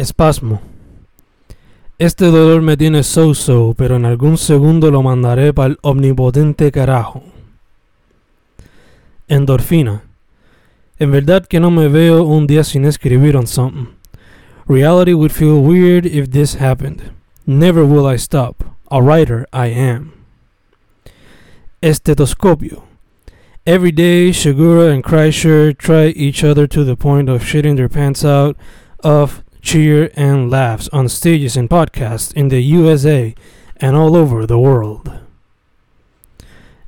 Espasmo. Este dolor me tiene so-so, pero en algún segundo lo mandaré para el omnipotente carajo. Endorfina. En verdad que no me veo un día sin escribir on something. Reality would feel weird if this happened. Never will I stop. A writer I am. Estetoscopio. Every day, Shigura and Kreischer try each other to the point of shitting their pants out of cheer and laughs on stages and podcasts in the USA and all over the world.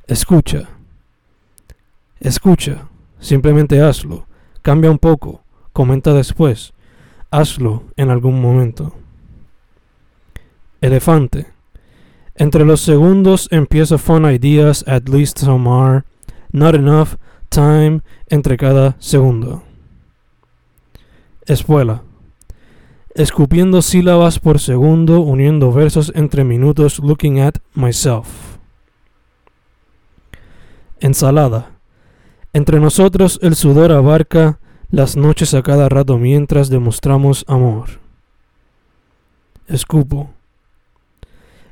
Escucha. Escucha. Simplemente hazlo. Cambia un poco. Comenta después. Hazlo en algún momento. Elefante. Entre los segundos empieza fun ideas, at least some are. Not enough time entre cada segundo. Espuela. Escupiendo sílabas por segundo, uniendo versos entre minutos, looking at myself. Ensalada. Entre nosotros el sudor abarca las noches a cada rato mientras demostramos amor. Escupo.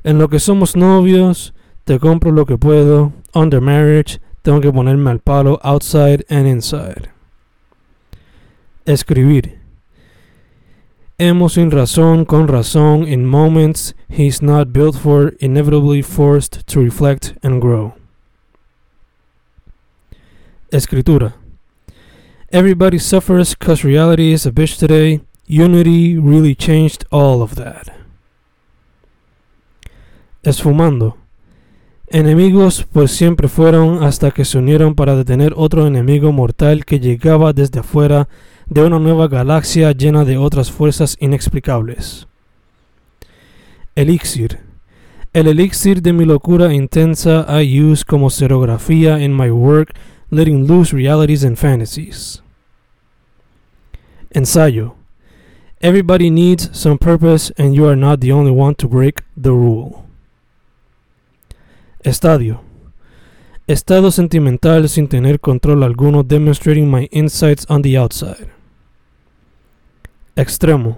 En lo que somos novios, te compro lo que puedo. Under marriage, tengo que ponerme al palo outside and inside. Escribir. Hemos sin razón, con razón, in moments he's not built for, inevitably forced to reflect and grow. Escritura. Everybody suffers cause reality is a bitch today. Unity really changed all of that. Esfumando. Enemigos pues siempre fueron hasta que se unieron para detener otro enemigo mortal que llegaba desde afuera de una nueva galaxia llena de otras fuerzas inexplicables. Elixir. El elixir de mi locura intensa I use como serografía in my work, letting loose realities and fantasies. Ensayo. Everybody needs some purpose and you are not the only one to break the rule. Estadio. Estado sentimental sin tener control alguno, demonstrating my insights on the outside. Extremo.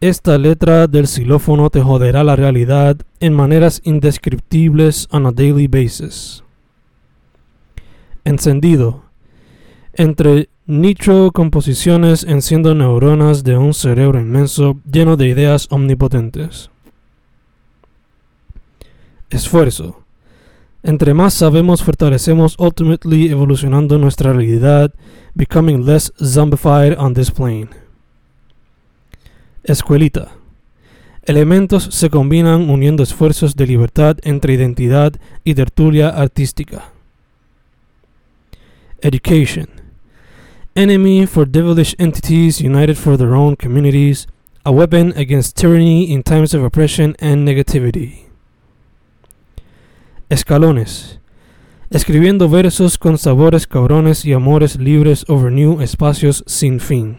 Esta letra del xilófono te joderá la realidad en maneras indescriptibles on a daily basis. Encendido. Entre nitro composiciones enciendo neuronas de un cerebro inmenso lleno de ideas omnipotentes. Esfuerzo. Entre más sabemos, fortalecemos ultimately evolucionando nuestra realidad, becoming less zombified on this plane. Escuelita. Elementos se combinan uniendo esfuerzos de libertad entre identidad y tertulia artística. Education. Enemy for devilish entities united for their own communities, a weapon against tyranny in times of oppression and negativity. Escalones. Escribiendo versos con sabores cabrones y amores libres over new espacios sin fin.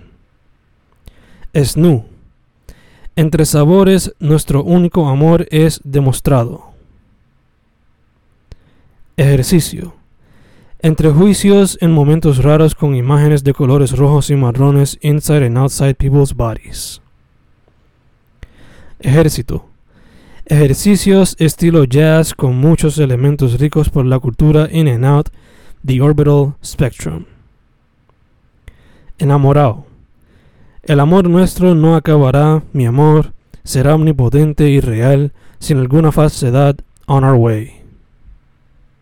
Snu. Entre sabores, nuestro único amor es demostrado. Ejercicio. Entre juicios en momentos raros con imágenes de colores rojos y marrones inside and outside people's bodies. Ejército. Ejercicios estilo jazz con muchos elementos ricos por la cultura in and out the orbital spectrum. Enamorado. El amor nuestro no acabará, mi amor será omnipotente y real, sin alguna falsedad, on our way.